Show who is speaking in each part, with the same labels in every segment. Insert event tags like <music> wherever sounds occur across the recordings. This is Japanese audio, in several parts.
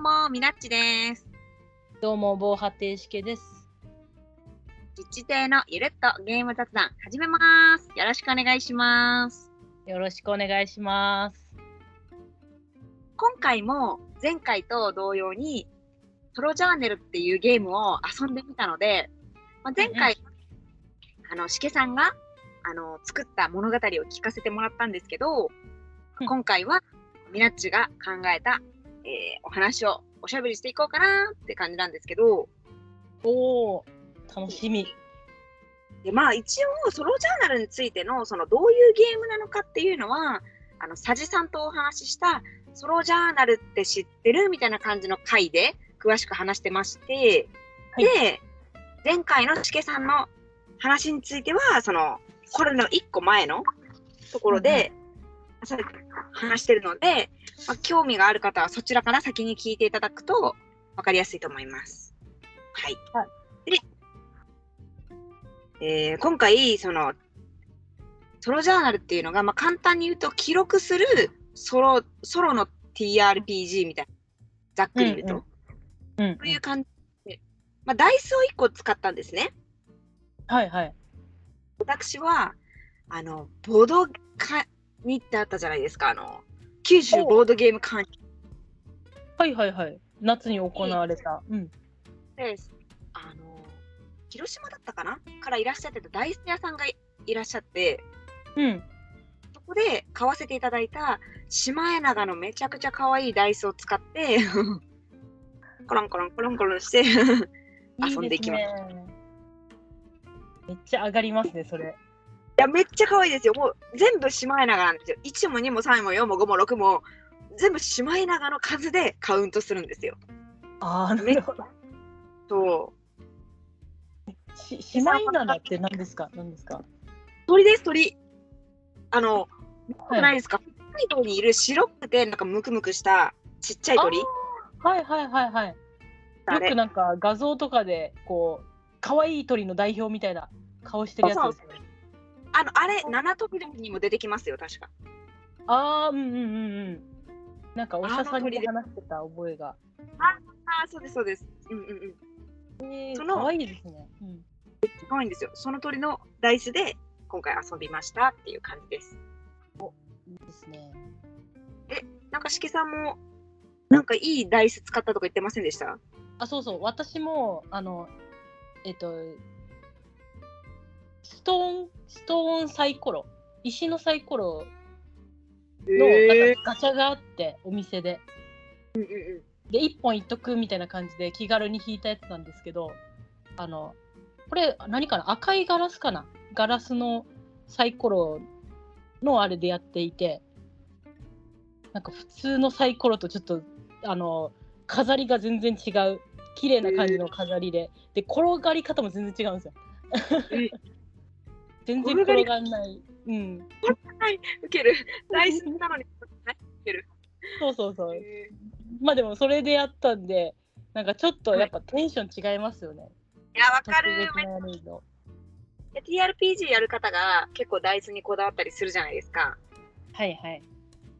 Speaker 1: も、みなっちです。
Speaker 2: どうも、防波堤式です。
Speaker 1: 実地亭のゆるっとゲーム雑談始めます。よろしくお願いします。
Speaker 2: よろしくお願いします。
Speaker 1: 今回も前回と同様に、ソロジャーネルっていうゲームを遊んでみたので、まあ、前回、あの、しけさんが、あの、作った物語を聞かせてもらったんですけど、
Speaker 2: うん
Speaker 1: 今回は、みなっちが考えた、えーお話をおしゃべりしていこうかなって感じなんですけど、
Speaker 2: おお、楽しみ。
Speaker 1: でまあ一応ソロジャーナルについてのそのどういうゲームなのかっていうのはあの佐治さんとお話ししたソロジャーナルって知ってるみたいな感じの回で詳しく話してまして、
Speaker 2: はい。
Speaker 1: で前回のしけさんの話についてはそのこれの一個前のところで、さ話してるので、まあ、興味がある方はそちらから先に聞いていただくと分かりやすいと思います。はい。
Speaker 2: は
Speaker 1: で、えー今回、その、ソロジャーナルっていうのが、まあ、簡単に言うと、記録するソロ、ソロの TRPG みたいな、ざっくり言うと、
Speaker 2: うんうん
Speaker 1: そういう感じで、まあ、ダイスを1個使ったんですね。
Speaker 2: はいはい。
Speaker 1: 私は、あの、ボードカにってあったじゃないですか、あの、九州ボードゲーム館
Speaker 2: はいはいはい。夏に行われた。うん。
Speaker 1: で、あの、広島だったかな？からいらっしゃってたダイス屋さんがいいらっしゃって、
Speaker 2: うん。
Speaker 1: そこで買わせていただいたシマエナガのめちゃくちゃ可愛いダイスを使って、<laughs> コロンコロンコロンコロンして、遊んでいきます
Speaker 2: いですねめっちゃ上がりますね、それ。
Speaker 1: いや、めっちゃ可愛いですよ。もう全部シマエナガなんですよ。1も2も3も4も5も6も、全部シマエナガの数でカウントするんですよ。
Speaker 2: ああ、なるほど。
Speaker 1: そう。
Speaker 2: し、シマイナナって何ですか？何ですか？
Speaker 1: 鳥です、鳥。あの、
Speaker 2: はい
Speaker 1: ないですか北海道にいる白くて、なんかムクムクしたちっちゃい鳥。
Speaker 2: はいはいはいはい。よくなんか画像とかで、こう、可愛い鳥の代表みたいな顔してるやつですよね。
Speaker 1: あの、あれ、七飛び鳥にも出てきますよ、確か。
Speaker 2: ああ、うんうんうんうん。なんかお医者さんに話してた覚えが。
Speaker 1: ああ、そうです、そうです。うんうんうん。
Speaker 2: えー、
Speaker 1: その
Speaker 2: 可愛いですね。うん。
Speaker 1: 可愛いんですよ。その鳥のダイスで今回遊びましたっていう感じです。
Speaker 2: いいですね。
Speaker 1: なんかしけさんも、なんかいいダイス使ったとか言ってませんでした？
Speaker 2: あ、そうそう。私も、あの、えっと、ストーン、ストーンサイコロ、石のサイコロの、ガチャがあって、お店で。
Speaker 1: うんうんうん。
Speaker 2: で、1本いっとくみたいな感じで気軽に引いたやつなんですけど、あの、これ何かな？赤いガラスかな？ガラスのサイコロのあれでやっていて、なんか普通のサイコロとちょっと、あの、飾りが全然違う、綺麗な感じの飾りで、で、転がり方も全然違うんですよ
Speaker 1: え。
Speaker 2: 全然転がんない。うん。
Speaker 1: ウケる。ダイスなのに。
Speaker 2: そうそうそう。
Speaker 1: へ
Speaker 2: まあでもそれでやったんで、なんかちょっとやっぱテンション違いますよね。
Speaker 1: ーいや、わかる。TRPG やる方が結構ダイスにこだわったりするじゃないですか。
Speaker 2: はいはい。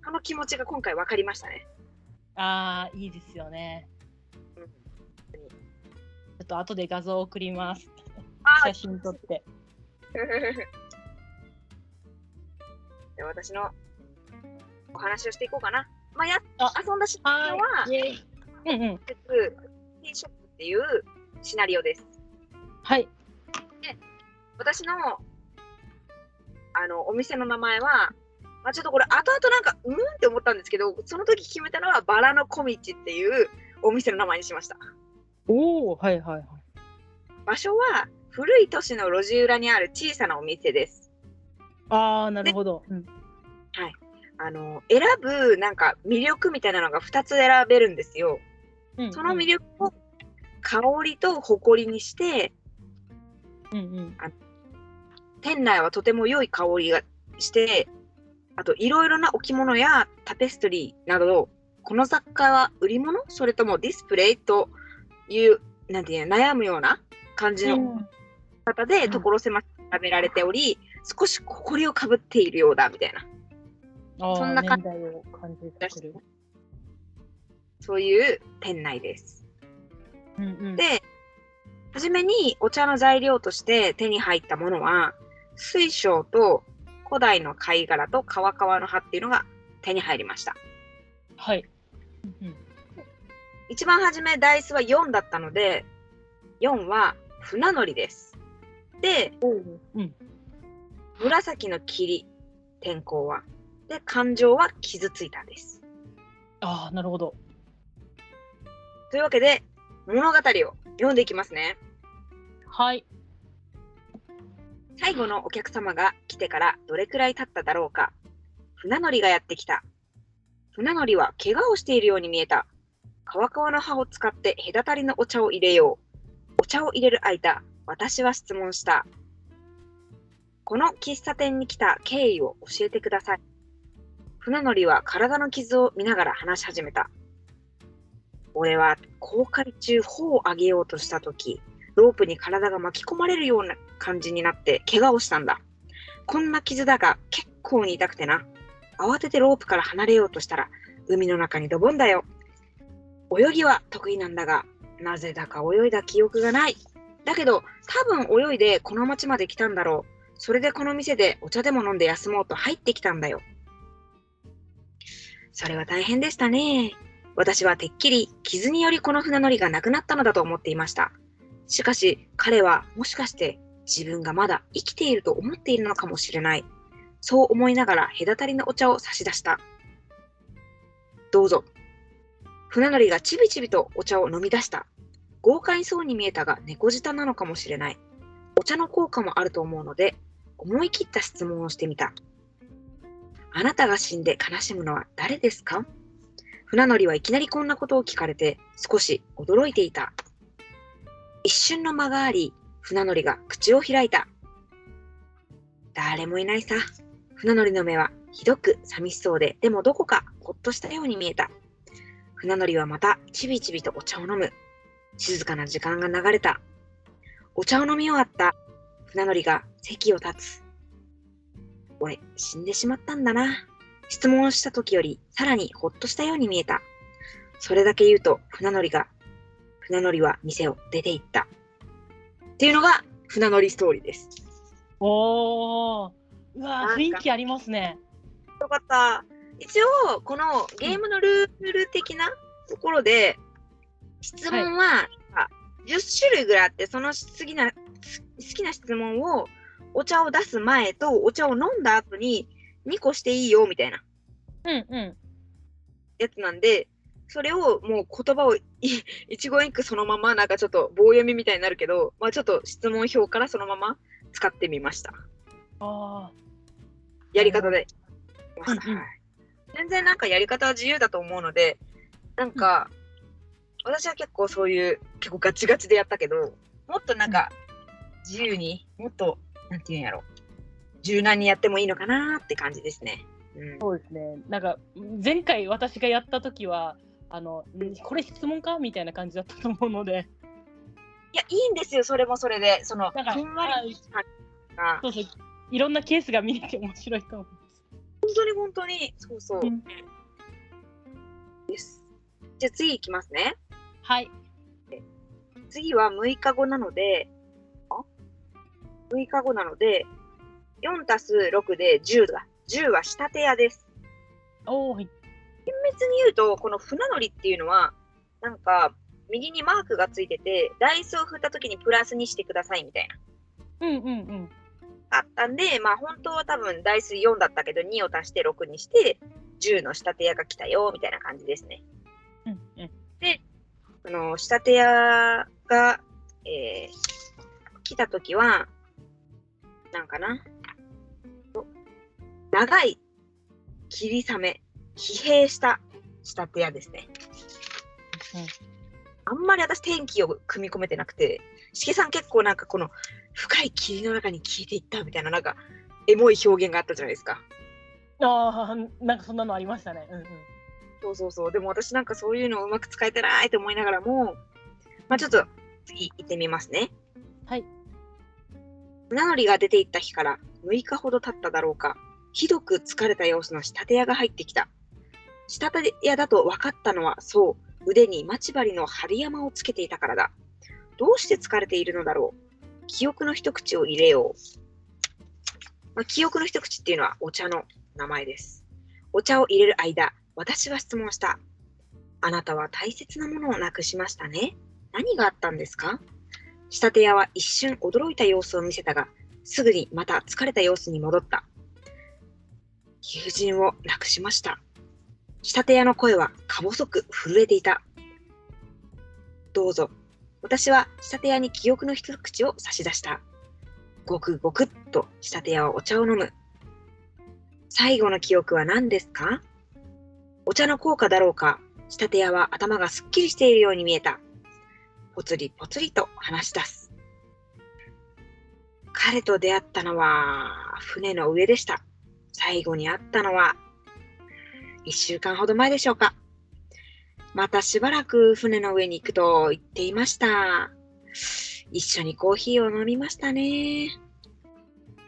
Speaker 1: その気持ちが今回わかりましたね。
Speaker 2: ああ、いいですよね。
Speaker 1: うん
Speaker 2: ちょっと後で画像送ります。
Speaker 1: あ
Speaker 2: 写真撮って。<laughs>
Speaker 1: で私のお話をしていこうかな。まあ、や
Speaker 2: あ
Speaker 1: 遊んだシナリオは、
Speaker 2: イエイうんうん。
Speaker 1: T ショップっていうシナリオです。
Speaker 2: はい。
Speaker 1: 私のあのお店の名前は、まあ、ちょっとこれ後々なんかうんって思ったんですけどその時決めたのはバラの小道っていうお店の名前にしました
Speaker 2: おお、はいはいはい。
Speaker 1: 場所は古い都市の路地裏にある小さなお店です。
Speaker 2: ああ、なるほど。うん。
Speaker 1: あの選ぶなんか魅力みたいなのが2つ選べるんですよ。
Speaker 2: うん
Speaker 1: その魅力を香りと誇りにして
Speaker 2: うんうん。
Speaker 1: 店内はとても良い香りがして、あといろいろな置物やタペストリーなど、この雑貨は売り物？それともディスプレイ？という、なんていうの悩むような感じの
Speaker 2: うん
Speaker 1: 方で
Speaker 2: うん
Speaker 1: 所狭く並べられており、少し誇りをかぶっているようだみたいな。そんな感
Speaker 2: 年代を感じさせる。
Speaker 1: そういう店内です。
Speaker 2: うんうん。
Speaker 1: で、はじめにお茶の材料として手に入ったものは、水晶と古代の貝殻と川川の葉っていうのが手に入りました。
Speaker 2: はい。うんうん
Speaker 1: 一番初めダイスは4だったので、4は船乗りです。で、
Speaker 2: うん
Speaker 1: 紫の霧、天候は。で、感情は傷ついたです。
Speaker 2: ああ、なるほど。
Speaker 1: というわけで、物語を読んでいきますね。
Speaker 2: はい。
Speaker 1: 最後のお客様が来てからどれくらい経っただろうか。船乗りがやってきた。船乗りは怪我をしているように見えた。川川の葉を使って隔たりのお茶を入れよう。お茶を入れる間、私は質問した。この喫茶店に来た経緯を教えてください。船乗りは体の傷を見ながら話し始めた。俺は航海中帆を上げようとしたとき、ロープに体が巻き込まれるような感じになって怪我をしたんだ。こんな傷だが結構に痛くてな。慌ててロープから離れようとしたら海の中にドボンだよ。泳ぎは得意なんだが、なぜだか泳いだ記憶がない。だけど多分泳いでこの町まで来たんだろう。それでこの店でお茶でも飲んで休もうと入ってきたんだよ。それは大変でしたね。私はてっきり傷によりこの船乗りがなくなったのだと思っていました。しかし彼はもしかして自分がまだ生きていると思っているのかもしれない。そう思いながら隔たりのお茶を差し出した。どうぞ。船乗りがちびちびとお茶を飲み出した。豪快そうに見えたが猫舌なのかもしれない。お茶の効果もあると思うので、思い切った質問をしてみた。あなたが死んで悲しむのは誰ですか？船乗りはいきなりこんなことを聞かれて少し驚いていた。一瞬の間があり、船乗りが口を開いた。誰もいないさ。船乗りの目はひどく寂しそうで、でもどこかほっとしたように見えた。船乗りはまたちびちびとお茶を飲む。静かな時間が流れた。お茶を飲み終わった船乗りが席を立つ。俺、死んでしまったんだな。質問をした時よりさらにほっとしたように見えた。それだけ言うと船乗りが、船乗りは店を出て行った。っていうのが船乗りストーリーです。
Speaker 2: おー。うわ雰囲気ありますね。
Speaker 1: よかった。一応、このゲームのルール的なところで、質問は10種類ぐらいあって、その好きな好きな質問をお茶を出す前とお茶を飲んだ後に2個していいよみたいな
Speaker 2: うんうん。
Speaker 1: やつなんで、それをもう言葉をい一語一句そのままなんかちょっと棒読みみたいになるけど、まあ、ちょっと質問表からそのまま使ってみました。
Speaker 2: あ
Speaker 1: やり方で。
Speaker 2: うんうん
Speaker 1: はい全然なんかやり方は自由だと思うので、なんか、私は結構そういう、結構ガチガチでやったけど、もっとなんか、自由に、もっと、なんていうんやろ、柔軟にやってもいいのかなって感じですね。うん
Speaker 2: あ、そうですね。なんか、前回私がやった時は、あの、んこれ質問かみたいな感じだったと思うので、
Speaker 1: いや、いいんですよ、それもそれで。その、
Speaker 2: なんか
Speaker 1: ふんわりが、
Speaker 2: そうそう、いろんなケースが見れて面白いと思います。
Speaker 1: 本当に本当に、そうそう。
Speaker 2: うん
Speaker 1: です。じゃあ次いきますね。
Speaker 2: はい。
Speaker 1: 次は6日後なので、あ ?6 日後なので、4たす6で10だ。10は仕立て屋です。
Speaker 2: おー、
Speaker 1: 厳密に言うと、この船乗りっていうのは、なんか、右にマークがついてて、ダイスを振った時にプラスにしてくださいみたいな。
Speaker 2: うんうんうん。
Speaker 1: あったんで、まあ本当は多分ダイス4だったけど、2を足して6にして、10の仕立て屋が来たよ、みたいな感じですね。
Speaker 2: うんうん。
Speaker 1: あの、仕立て屋が、えー来たときは、なんかな？長い霧雨、疲弊した仕立て屋ですね。あんまり私天気を組み込めてなくて、しげさん結構なんかこの深い霧の中に消えていったみたいななんかエモい表現があったじゃないですか。
Speaker 2: ああ、なんかそんなのありましたね。うんうん。
Speaker 1: そうそうそう。でも私なんかそういうのをうまく使えてないと思いながらも、まあちょっと次行ってみますね。
Speaker 2: はい。
Speaker 1: 船乗りが出て行った日から6日ほど経っただろうか、ひどく疲れた様子の仕立て屋が入ってきた。仕立て屋だと分かったのは、そう、腕に待ち針の針山をつけていたからだ。どうして疲れているのだろう。記憶の一口を入れよう。まあ、記憶の一口っていうのはお茶の名前です。お茶を入れる間、私は質問した。あなたは大切なものをなくしましたね。何があったんですか？仕立て屋は一瞬驚いた様子を見せたが、すぐにまた疲れた様子に戻った。友人を亡くしました。仕立て屋の声はか細く震えていた。どうぞ。私は仕立屋に記憶の一口を差し出した。ごくごくっと仕立て屋はお茶を飲む。最後の記憶は何ですか？お茶の効果だろうか仕立て屋は頭がすっきりしているように見えた。ぽつりぽつりと話し出す。彼と出会ったのは船の上でした。最後に会ったのは一週間ほど前でしょうか。またしばらく船の上に行くと言っていました。一緒にコーヒーを飲みましたね。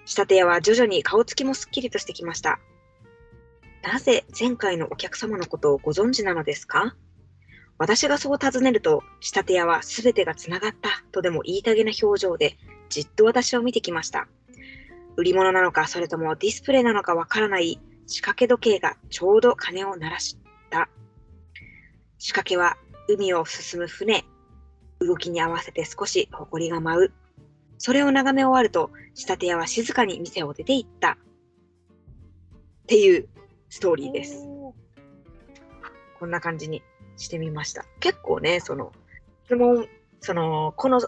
Speaker 1: 仕立て屋は徐々に顔つきもすっきりとしてきました。なぜ前回のお客様のことをご存知なのですか？私がそう尋ねると、仕立て屋はすべてがつながったとでも言いたげな表情でじっと私を見てきました。売り物なのかそれともディスプレイなのかわからない仕掛け時計がちょうど鐘を鳴らした。仕掛けは海を進む船。動きに合わせて少し埃が舞う。それを眺め終わると、仕立て屋は静かに店を出て行った。っていうストーリーです。
Speaker 2: お
Speaker 1: こんな感じにしてみました。結構ね、その、質問、その、この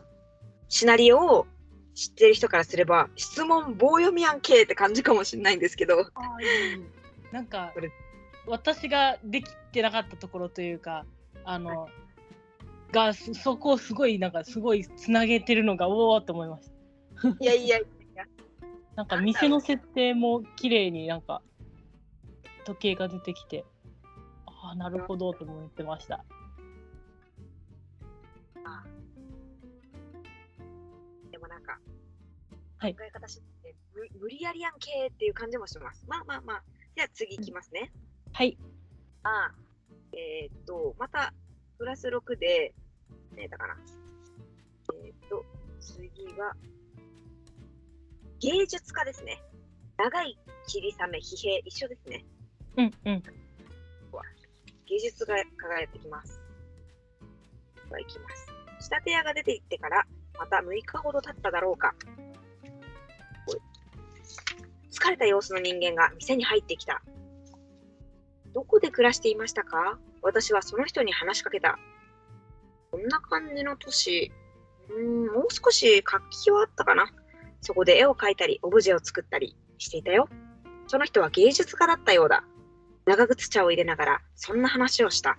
Speaker 1: シナリオを知ってる人からすれば、質問棒読みやんけって感じかもしれないんですけど、
Speaker 2: なんか私ができてなかったところというかあの、がそそこをすごいなんかすごいつなげてるのがおおと思いました。
Speaker 1: いやいやいや、<laughs>
Speaker 2: なんか店の設定も綺麗になんか時計が出てきてああなるほどと思ってました
Speaker 1: でもなんか、
Speaker 2: はい
Speaker 1: 考え方して無無理やりやんけっていう感じもします。まあまあまあ、じゃあ次いきますね。
Speaker 2: はい
Speaker 1: あえーっと、また、プラス6で、何だかな。えーっと、次は、芸術家ですね。長い霧雨、疲弊、一緒ですね。
Speaker 2: うんうん
Speaker 1: 芸術がやってきます。では、いきます。仕立て屋が出て行ってから、また6日ほど経っただろうか。疲れた様子の人間が店に入ってきた。どこで暮らしていましたか？私はその人に話しかけた。こんな感じの都市。うーん、もう少し活気はあったかな。そこで絵を描いたり、オブジェを作ったりしていたよ。その人は芸術家だったようだ。長靴茶を入れながら、そんな話をした。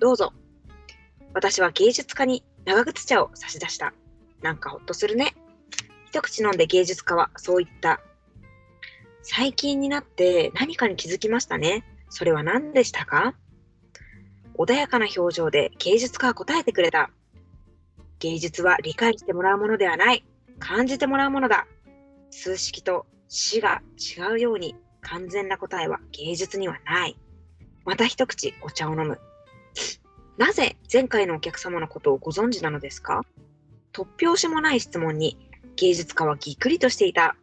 Speaker 1: どうぞ。私は芸術家に長靴茶を差し出した。なんかほっとするね。一口飲んで芸術家はそう言った。最近になって何かに気づきましたね。それは何でしたか？穏やかな表情で芸術家は答えてくれた。芸術は理解してもらうものではない。感じてもらうものだ。数式と死が違うように完全な答えは芸術にはない。また一口お茶を飲む。なぜ前回のお客様のことをご存知なのですか？突拍子もない質問に芸術家はぎっくりとしていた。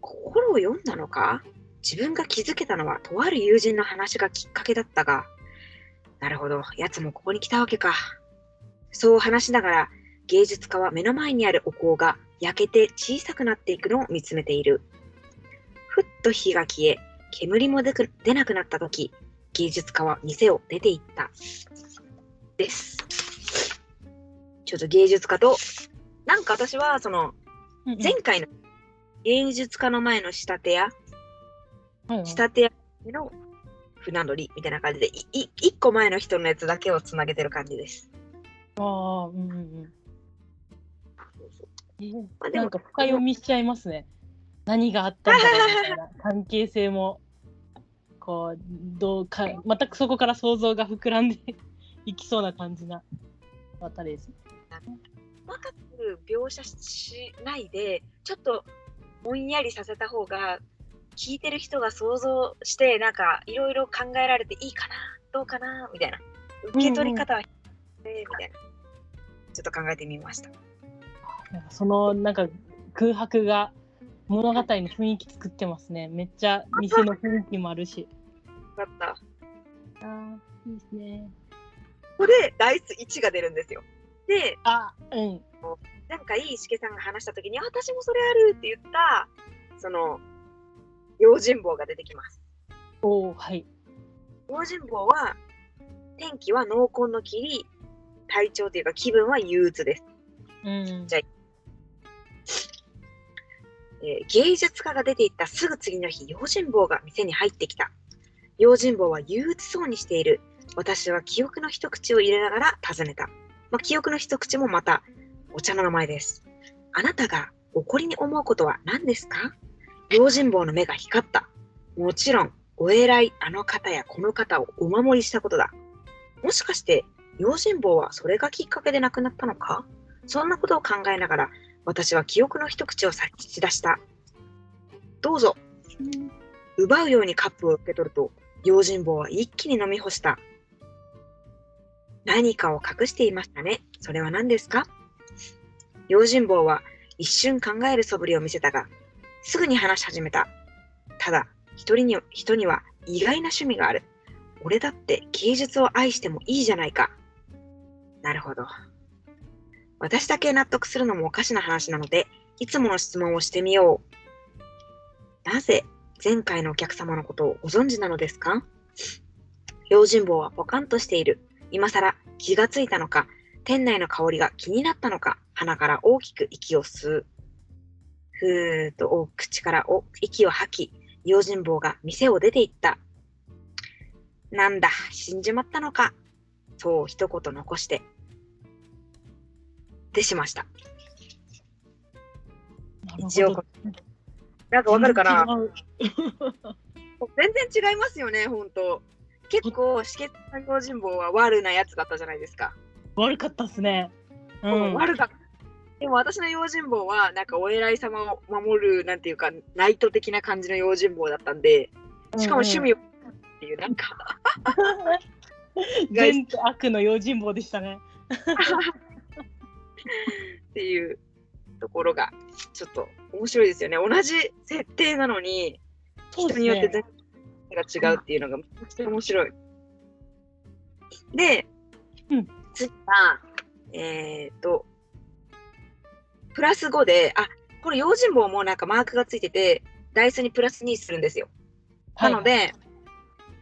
Speaker 1: 心を読んだのか？自分が気づけたのはとある友人の話がきっかけだったが、なるほど、奴もここに来たわけか。そう話しながら芸術家は目の前にあるお香が焼けて小さくなっていくのを見つめている。ふっと火が消え、煙も出く出なくなった時、芸術家は店を出て行った。です。ちょっと芸術家と、なんか私はその前回の芸術家の前の仕立て屋、仕立て屋の船乗りみたいな感じで、いい一個前の人のやつだけをつなげてる感じです。
Speaker 2: ああうんうんうん
Speaker 1: そうそう
Speaker 2: えー
Speaker 1: まあ
Speaker 2: なんか深読みしちゃいますね。何があったんだろうみたいな関係性もこうどうかまたそこから想像が膨らんでいきそうな感じなあたりです。
Speaker 1: 細かく描写しないで、ちょっとぼんやりさせた方が、聞いてる人が想像して、なんかいろいろ考えられていいかなっどうかなみたいな。受け取り方は、えーみたいな。ちょっと考えてみました。
Speaker 2: なんかそのなんか空白が物語の雰囲気作ってますね。めっちゃ店の雰囲気もあるし。
Speaker 1: だった。
Speaker 2: ああ、いいですね。
Speaker 1: ここでダイス1が出るんですよ。で、
Speaker 2: あ、うん。
Speaker 1: なんかいいしけさんが話したときに、あ私もそれあるって言った、その、用心棒が出てきます。
Speaker 2: おお、はい。
Speaker 1: 用心棒は、天気は濃紺の霧、体調というか気分は憂鬱です。
Speaker 2: うん。
Speaker 1: じゃえー芸術家が出て行ったすぐ次の日、用心棒が店に入ってきた。用心棒は憂鬱そうにしている。私は記憶の一口を入れながら尋ねた。まあ、記憶の一口もまたお茶の名前です。あなたが怒りに思うことは何ですか？用心棒の目が光った。もちろん、お偉いあの方やこの方をお守りしたことだ。もしかして、用心棒はそれがきっかけで亡くなったのか？そんなことを考えながら、私は記憶の一口を差し出した。どうぞ。奪うようにカップを受け取ると、用心棒は一気に飲み干した。何かを隠していましたね。それは何ですか？用心棒は一瞬考える素振りを見せたが、すぐに話し始めた。ただ、一人に人には意外な趣味がある。俺だって芸術を愛してもいいじゃないか。なるほど。私だけ納得するのもおかしな話なので、いつもの質問をしてみよう。なぜ前回のお客様のことをご存知なのですか？用心棒はポカンとしている。今更気がついたのか、店内の香りが気になったのか、鼻から大きく息を吸う。ふーっと口からお息を吐き、用心棒が店を出て行った。なんだ、死んじまったのか。そう一言残して。でしました。一応
Speaker 2: ど。
Speaker 1: なんかわかるかな？全然違いますよね、ほんと。結構、止血作用人棒は悪なやつだったじゃないですか。
Speaker 2: 悪かったっすね。うん。
Speaker 1: 悪かった。でも私の用心棒は、なんかお偉い様を守る、なんていうか、ナイト的な感じの用心棒だったんで、しかも趣味をっていう、なんか、<laughs>
Speaker 2: 全悪の用心棒でしたね。<laughs>
Speaker 1: っていうところが、ちょっと面白いですよね。同じ設定なのに、人によって
Speaker 2: ね。
Speaker 1: 全然違うっていうのがめちゃくちゃ面白い。で、
Speaker 2: うん
Speaker 1: 次は、えっ、と、プラス5で、あ、これ用心棒もなんかマークがついてて、ダイスにプラス2するんですよ。なので、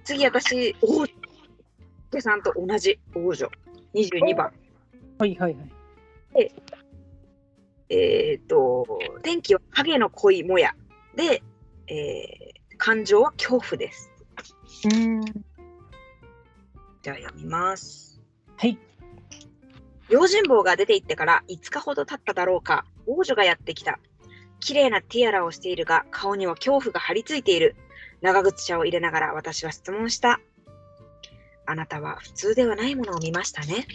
Speaker 1: 次私、王女さんと同じ王女、22番。
Speaker 2: はいはいはい。
Speaker 1: えっ、と、天気は影の濃いもやで、えー感情は恐怖です。
Speaker 2: うん。
Speaker 1: じゃあ読みます。
Speaker 2: はい。
Speaker 1: 用心棒が出て行ってから5日ほど経っただろうか、王女がやってきた。綺麗なティアラをしているが、顔には恐怖が張り付いている。長靴茶を入れながら私は質問した。あなたは普通ではないものを見ましたね。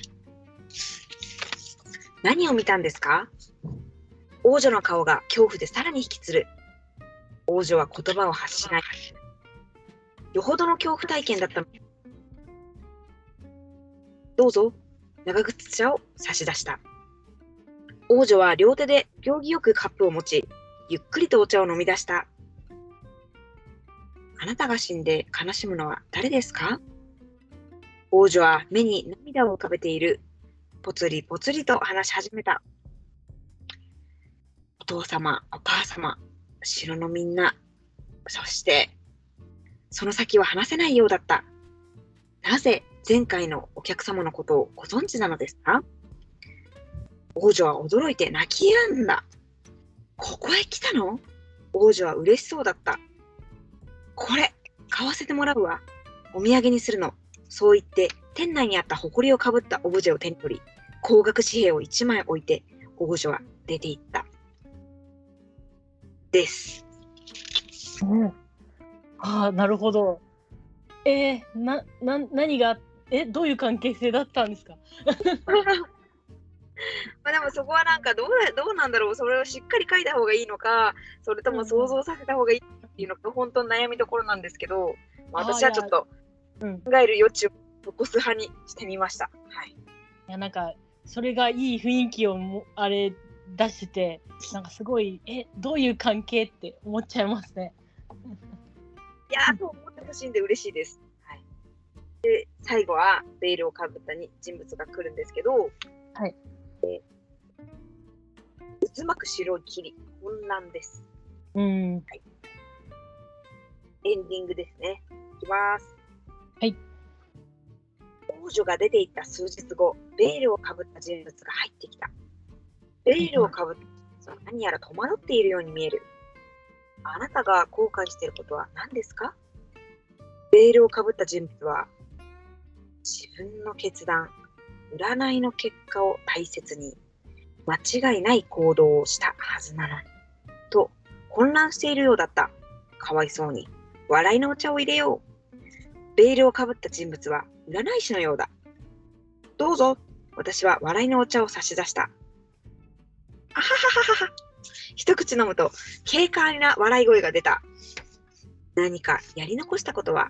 Speaker 1: 何を見たんですか？王女の顔が恐怖でさらに引きつる。王女は言葉を発しない。よほどの恐怖体験だった。どうぞ、長靴茶を差し出した。王女は両手で行儀よくカップを持ち、ゆっくりとお茶を飲み出した。あなたが死んで悲しむのは誰ですか？王女は目に涙を浮かべている。ぽつりぽつりと話し始めた。お父様、お母様、城のみんな、そして、その先は話せないようだった。なぜ前回のお客様のことをご存知なのですか？王女は驚いて泣き止んだ。ここへ来たの？王女は嬉しそうだった。これ、買わせてもらうわ。お土産にするの。そう言って、店内にあった埃をかぶったオブジェを手に取り、高額紙幣を1枚置いて、王女は出て行った。です。
Speaker 2: うん、ああ、なるほど。えー、な、な、何が、え、どういう関係性だったんですか？<laughs>
Speaker 1: まあでもそこはなんかどうだどうなんだろうそれをしっかり書いた方がいいのかそれとも想像させた方がいいっていうのが本当の悩みどころなんですけど、まあ、私はちょっと
Speaker 2: うん
Speaker 1: 考える余地を残す派にしてみました。はい。
Speaker 2: いやなんかそれがいい雰囲気をもあれ出しててなんかすごいえどういう関係って思っちゃいますね。
Speaker 1: いやー、そう思ってほしいんで嬉しいです。はい。で、最後はベールをかぶったに人物が来るんですけど、
Speaker 2: はい。
Speaker 1: で渦巻く白い霧、混乱です。
Speaker 2: うん
Speaker 1: エンディングですね。いきます。
Speaker 2: はい。
Speaker 1: 王女が出て行った数日後、ベールをかぶった人物が入ってきた。ベールをかぶった人物は何やら戸惑っているように見える。あなたが後悔していることは何ですか？ベールをかぶった人物は、自分の決断、占いの結果を大切に、間違いない行動をしたはずなのに、と混乱しているようだった。かわいそうに。笑いのお茶を入れよう。ベールをかぶった人物は占い師のようだ。どうぞ。私は笑いのお茶を差し出した。あはははは。一口飲むと軽快な笑い声が出た。何かやり残したことは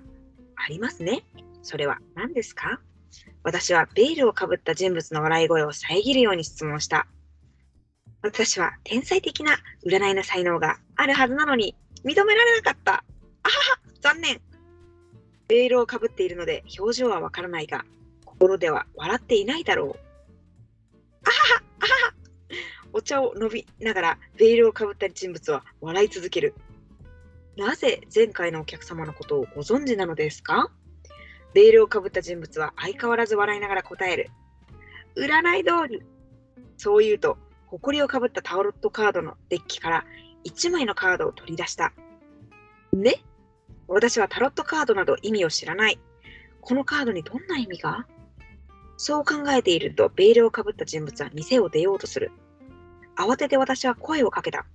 Speaker 1: ありますね？それは何ですか？私はベールをかぶった人物の笑い声を遮るように質問した。私は天才的な占いの才能があるはずなのに認められなかった。あはは、残念。ベールをかぶっているので表情はわからないが、心では笑っていないだろう。あはは、あはは。お茶を飲みながらベールをかぶった人物は笑い続ける。なぜ前回のお客様のことをご存知なのですか？ベールをかぶった人物は相変わらず笑いながら答える。占い通り。そう言うと、埃をかぶったタロットカードのデッキから1枚のカードを取り出した。ね？私はタロットカードなど意味を知らない。このカードにどんな意味が？そう考えていると、ベールをかぶった人物は店を出ようとする。慌てて私は声をかけた。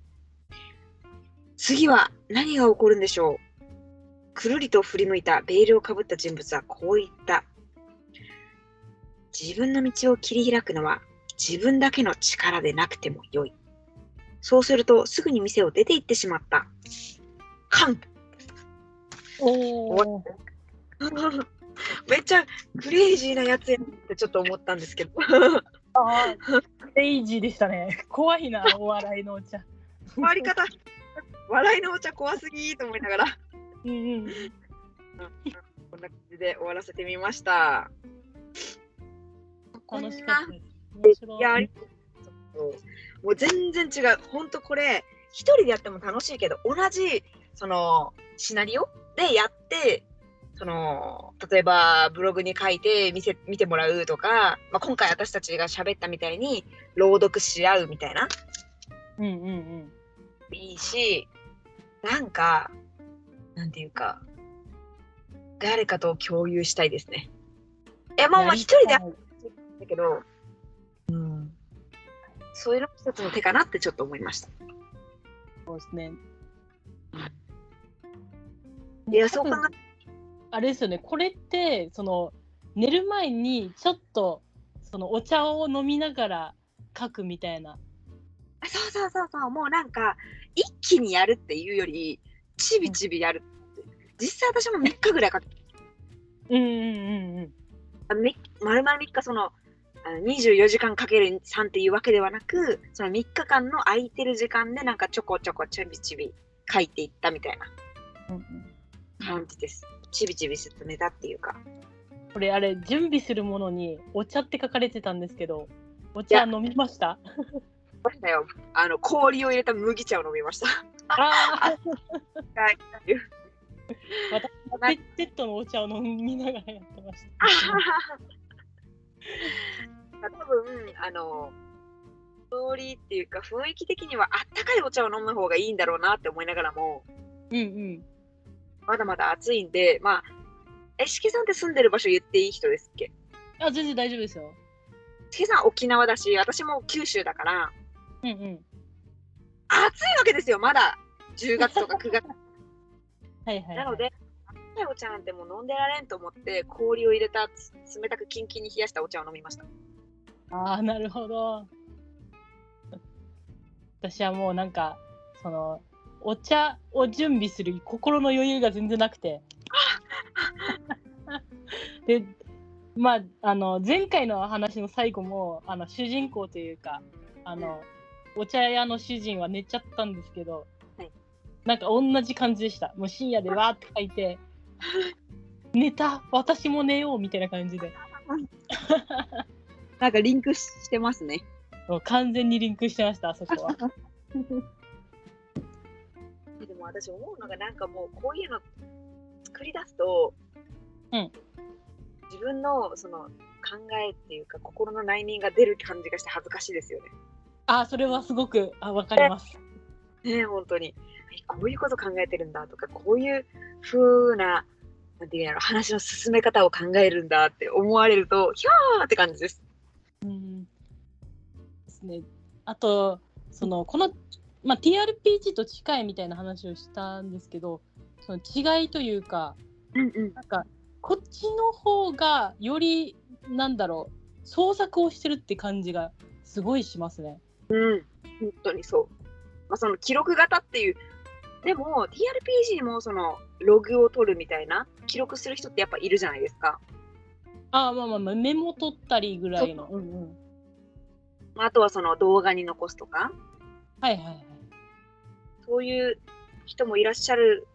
Speaker 1: 次は何が起こるんでしょうくるりと振り向いたベールをかぶった人物はこう言った。自分の道を切り開くのは自分だけの力でなくてもよい。そうするとすぐに店を出て行ってしまった。カン
Speaker 2: おお。<laughs>
Speaker 1: めっちゃクレイジーなやつやんってちょっと思ったんですけど。<laughs>
Speaker 2: あークレイジーでしたね。怖いな、お笑いのお茶。
Speaker 1: 終わり方、笑いのお茶怖すぎーと思いながら、
Speaker 2: うんうん。
Speaker 1: こんな感じで終わらせてみました。
Speaker 2: 楽しかった
Speaker 1: いや、もう全然違う。ほんとこれ、一人でやっても楽しいけど、同じ、その、シナリオでやって、その、例えばブログに書いて見せ見てもらうとか、まあ、今回私たちが喋ったみたいに朗読し合うみたいな、
Speaker 2: うんうんうん。
Speaker 1: いいし、なんか、なんていうか、誰かと共有したいですね。いや、まあまあ一人でだけど、うん、そういうのも一つの手かなってちょっと思いました。
Speaker 2: そうですね。
Speaker 1: いや、そう考
Speaker 2: 多分あれですよね、これって、その、寝る前にちょっと、そのお茶を飲みながら書くみたいな。
Speaker 1: えそうそうそうそう、もうなんか、一気にやるっていうより、ちびちびやる。実際私も3日ぐらいかけて、
Speaker 2: うんうんうんうん。
Speaker 1: 丸々3日その24時間かける3っていうわけではなく、その3日間の空いてる時間でなんかちょこちょこちびちび書いていったみたいな
Speaker 2: うんうん
Speaker 1: 感じです。ちびちび進めたっていうか。
Speaker 2: これあれ準備するものにお茶って書かれてたんですけどお茶飲みました？
Speaker 1: ましたよ。あの、氷を入れた麦茶を飲みました。
Speaker 2: ああ
Speaker 1: はい。
Speaker 2: 私もペットのお茶を飲みながらやってました
Speaker 1: 多分あのストーリーっていうか雰囲気的にはあったかいお茶を飲む方がいいんだろうなって思いながらも
Speaker 2: うんうん
Speaker 1: まだまだ暑いんでまあえしけさんって住んでる場所言っていい人ですっけ？
Speaker 2: あ全然大丈夫ですよ。
Speaker 1: しけさん沖縄だし私も九州だから。
Speaker 2: うんうん。
Speaker 1: 暑いわけですよまだ。10月とか9月。<laughs> <laughs>
Speaker 2: はいはい、はい、
Speaker 1: なのであったかいお茶なんてもう飲んでられんと思って氷を入れたつ冷たくキンキンに冷やしたお茶を飲みました。
Speaker 2: ああなるほど。私はもうなんかそのお茶を準備する心の余裕が全然なくて。<laughs> でまああの前回の話の最後もあの主人公というかあの、お茶屋の主人は寝ちゃったんですけど、
Speaker 1: はい。
Speaker 2: なんか同じ感じでした。もう深夜でわーって書いて <laughs> 寝た私も寝ようみたいな感じで。
Speaker 1: なんかリンクしてますね。
Speaker 2: 完全にリンクしてましたあそこは <laughs>
Speaker 1: でも私思うのがなんかもうこういうの作り出すと、
Speaker 2: うん
Speaker 1: 自分のその考えっていうか心の内面が出る感じがして恥ずかしいですよね。
Speaker 2: あそれはすごくあ分かります
Speaker 1: ねえ本当にこういうこと考えてるんだとかこういう風ななんていうんやろ話の進め方を考えるんだって思われるとひゃーって感じです。
Speaker 2: うんですね。あとそのこの、まあ、TRPG と近いみたいな話をしたんですけどその違いというか
Speaker 1: うんうん
Speaker 2: なんかこっちの方がよりなんだろう創作をしてるって感じがすごいしますね。
Speaker 1: うん、本当にそう。まあ、その記録型っていう、でも TRPG にもそのログを取るみたいな、記録する人ってやっぱいるじゃないですか。
Speaker 2: あまあまあまあメモ取ったりぐらいの。
Speaker 1: あとはその動画に残すとか、
Speaker 2: はいはいはい。
Speaker 1: そういう人もいらっしゃる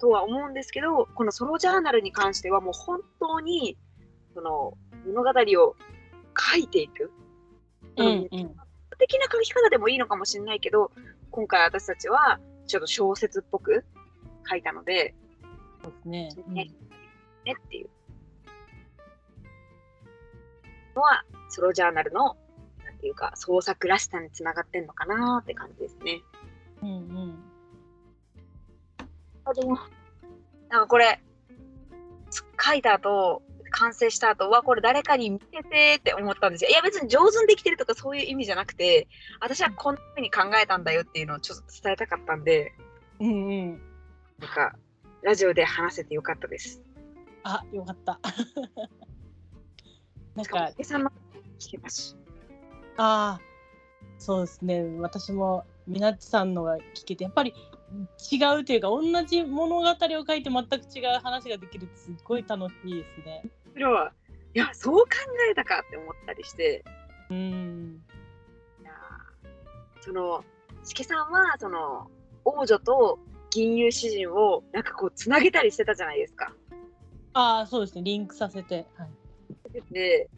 Speaker 1: とは思うんですけど、このソロジャーナルに関してはもう本当にその物語を書いていく。
Speaker 2: うんうん、
Speaker 1: 的な書き方でもいいのかもしれないけど、今回私たちはちょっと小説っぽく書いたので、
Speaker 2: そうですね。うん
Speaker 1: ねねっていうのはソロジャーナルのなんていうか創作らしさにつながってんのかなって感じですね。
Speaker 2: うんうん
Speaker 1: あでもなんかこれつ書いた後完成した後はこれ誰かに見せてって思ったんですよ。いや別に上手にできてるとかそういう意味じゃなくて私はこんな風に考えたんだよっていうのをちょっと伝えたかったんで
Speaker 2: うんうん。
Speaker 1: なんかラジオで話せてよかったです。
Speaker 2: あよかった。<laughs> なん
Speaker 1: しか。
Speaker 2: ああそうですね私もみなっちさんのが聞けてやっぱり違うというか同じ物語を書いて全く違う話ができるってすっごい楽しいですね。
Speaker 1: それはいやそう考えたかって思ったりして
Speaker 2: うん
Speaker 1: いやーそのしけさんはその王女と銀融詩人をなんかこうつなげたりしてたじゃないですか。
Speaker 2: ああそうですねリンクさせて。はい、
Speaker 1: で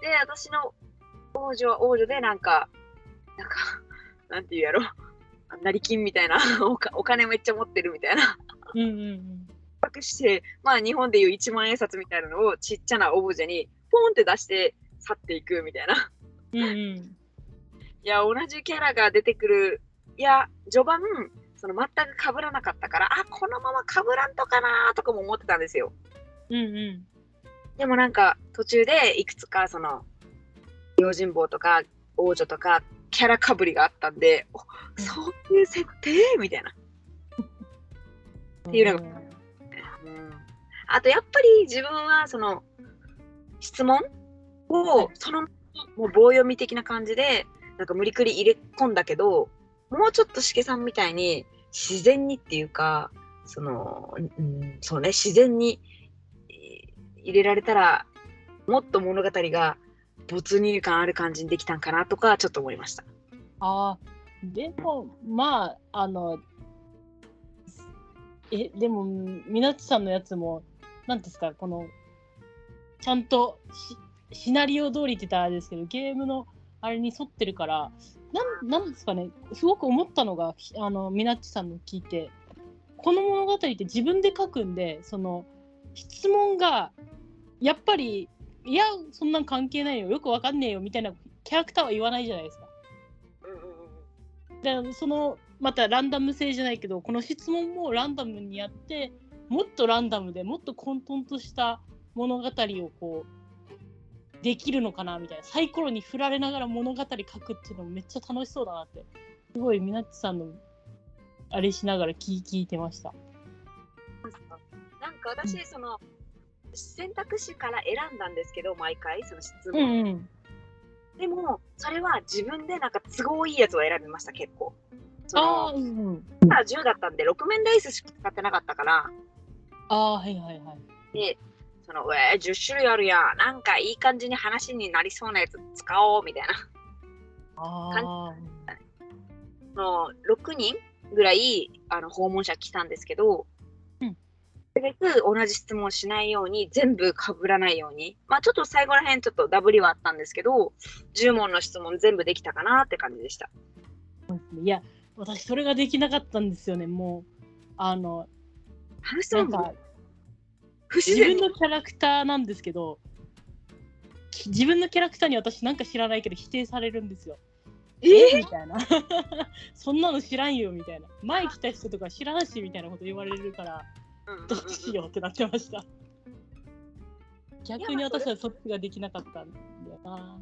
Speaker 1: で私の王女は王女でなんかなんかなんていうやろ <laughs> 成金みたいな <laughs> お金めっちゃ持ってるみたいな
Speaker 2: うんうんうん
Speaker 1: 隠してまあ日本でいう1万円札みたいなのをちっちゃなオブジェにポンって出して去っていくみたいな。
Speaker 2: うんうん <laughs>
Speaker 1: いや、同じキャラが出てくる。いや、序盤、その全く被らなかったから、あ、このまま被らんとかなとかも思ってたんですよ。
Speaker 2: うんうん
Speaker 1: でもなんか、途中でいくつか、その、用心棒とか、王女とか、キャラかぶりがあったんで、おそういう設定？みたいな。っていうのがうん。あと、やっぱり自分は、その、質問を、その、もう棒読み的な感じで、なんか無理くり入れ込んだけど、もうちょっとしげさんみたいに自然にっていうか、その、うん、そうね、自然にえー入れられたら、もっと物語が没入感ある感じにできたんかなとか、ちょっと思いました。
Speaker 2: あでもまああのえでもみなちさんのやつもなんですかこのちゃんとしシナリオ通りって言ったらあれですけどゲームのあれに沿ってるからなんなんですかねすごく思ったのがあのみなっちさんの聞いてこの物語って自分で書くんでその質問がやっぱりいやそんなん関係ないよよくわかんねえよみたいなキャラクターは言わないじゃないですか。
Speaker 1: うんうんうん
Speaker 2: でそのまたランダム性じゃないけどこの質問もランダムにやってもっとランダムでもっと混沌とした物語をこうできるのかなみたいなサイコロに振られながら物語書くっていうのもめっちゃ楽しそうだなってすごいみなっちさんのあれしながら聞聞いてました。
Speaker 1: なんか私、その選択肢から選んだんですけど毎回その質
Speaker 2: う
Speaker 1: 問、
Speaker 2: んうん
Speaker 1: でもそれは自分でなんか都合いいやつを選びました結構そ
Speaker 2: ああ、
Speaker 1: の
Speaker 2: うんうん。
Speaker 1: ただ10だったんで6面ダイスしか使ってなかったから
Speaker 2: ああ、はいはいはい。
Speaker 1: でその、えー、10種類あるやん。なんかいい感じに話になりそうなやつ使おうみたいな。
Speaker 2: あ
Speaker 1: の6人ぐらいあの訪問者来たんですけど、べく同じ質問しないように全部かぶらないようにまあちょっと最後らへんちょっとダブりはあったんですけど10問の質問全部できたかなって感じでした
Speaker 2: あ。いや、私それができなかったんですよね。もう、あの、
Speaker 1: 話
Speaker 2: なんか、
Speaker 1: 不自
Speaker 2: 自分
Speaker 1: 然
Speaker 2: のキャラクターなんですけど、き自分のキャラクターに私なんか知らないけど否定されるんですよ。
Speaker 1: え？
Speaker 2: みたいな。<laughs> そんなの知らんよみたいな。前来た人とか知らんしみたいなこと言われるから、どっちしようってなってました。逆に私はそっちができなかったんだよな。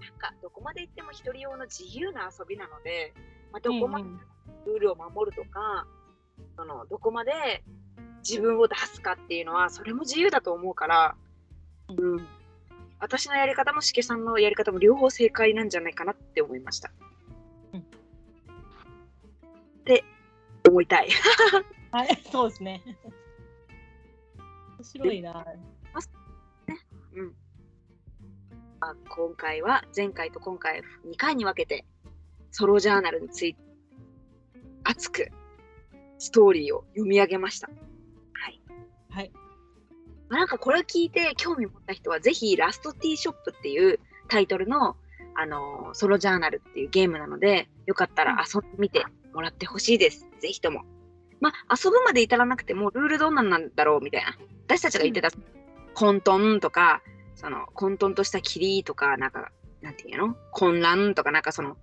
Speaker 1: なんかどこまで行っても一人用の自由な遊びなので、まあ、どこまで
Speaker 2: うんうん
Speaker 1: ルールを守るとか、そのどこまで自分を出すかっていうのはそれも自由だと思うから、うん、私のやり方もしけさんのやり方も両方正解なんじゃないかなって思いました。
Speaker 2: うん
Speaker 1: って思いたい。<laughs>
Speaker 2: はい、そうですね。面白いな。
Speaker 1: うんまあ、今回は前回と今回2回に分けてソロジャーナルについて熱くストーリーを読み上げました。はい
Speaker 2: はい。
Speaker 1: まあなんかこれを聞いて興味持った人はぜひラストティーショップっていうタイトルの、あのーソロジャーナルっていうゲームなのでよかったら遊んでみてもらってほしいです。ぜひとも。まあ遊ぶまで至らなくてもルールどんなんなんだろうみたいな。私たちが言ってた混沌とかその混沌とした霧とかなんかなんていうの？混乱とかなんかその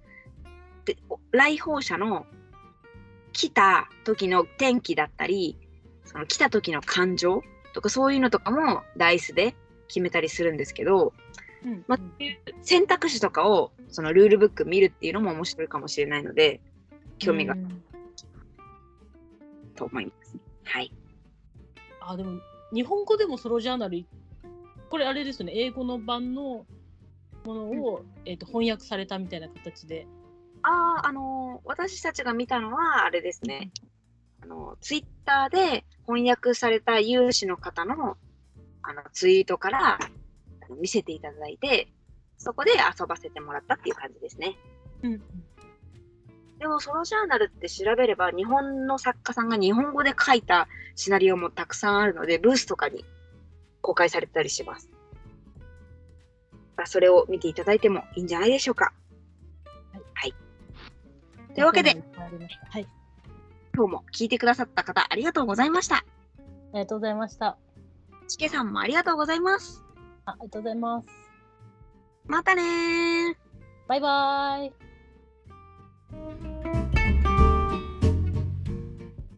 Speaker 1: で来訪者の来た時の天気だったりその来た時の感情とかそういうのとかもダイスで決めたりするんですけど、
Speaker 2: うん
Speaker 1: まあ、選択肢とかをそのルールブック見るっていうのも面白いかもしれないので興味が
Speaker 2: うん
Speaker 1: と思います。はい。
Speaker 2: あ、でも、日本語でもソロジャーナル、これあれですよね、英語の版のものを、えー、と翻訳されたみたいな形で。
Speaker 1: ああ、あのー私たちが見たのはあれですね。あのツイッターで翻訳された有志の方のあのツイートから見せていただいて、そこで遊ばせてもらったっていう感じですね。
Speaker 2: うん。
Speaker 1: でも、ソロジャーナルって調べれば、日本の作家さんが日本語で書いたシナリオもたくさんあるので、ブースとかに公開されてたりします。まあそれを見ていただいてもいいんじゃないでしょうか。はい。というわけで、
Speaker 2: はい。
Speaker 1: 今日も聞いてくださった方、ありがとうございました。
Speaker 2: ありがとうございました。
Speaker 1: チケさんもありがとうございます。
Speaker 2: あありがとうございます。
Speaker 1: またねー。
Speaker 2: バイバーイ。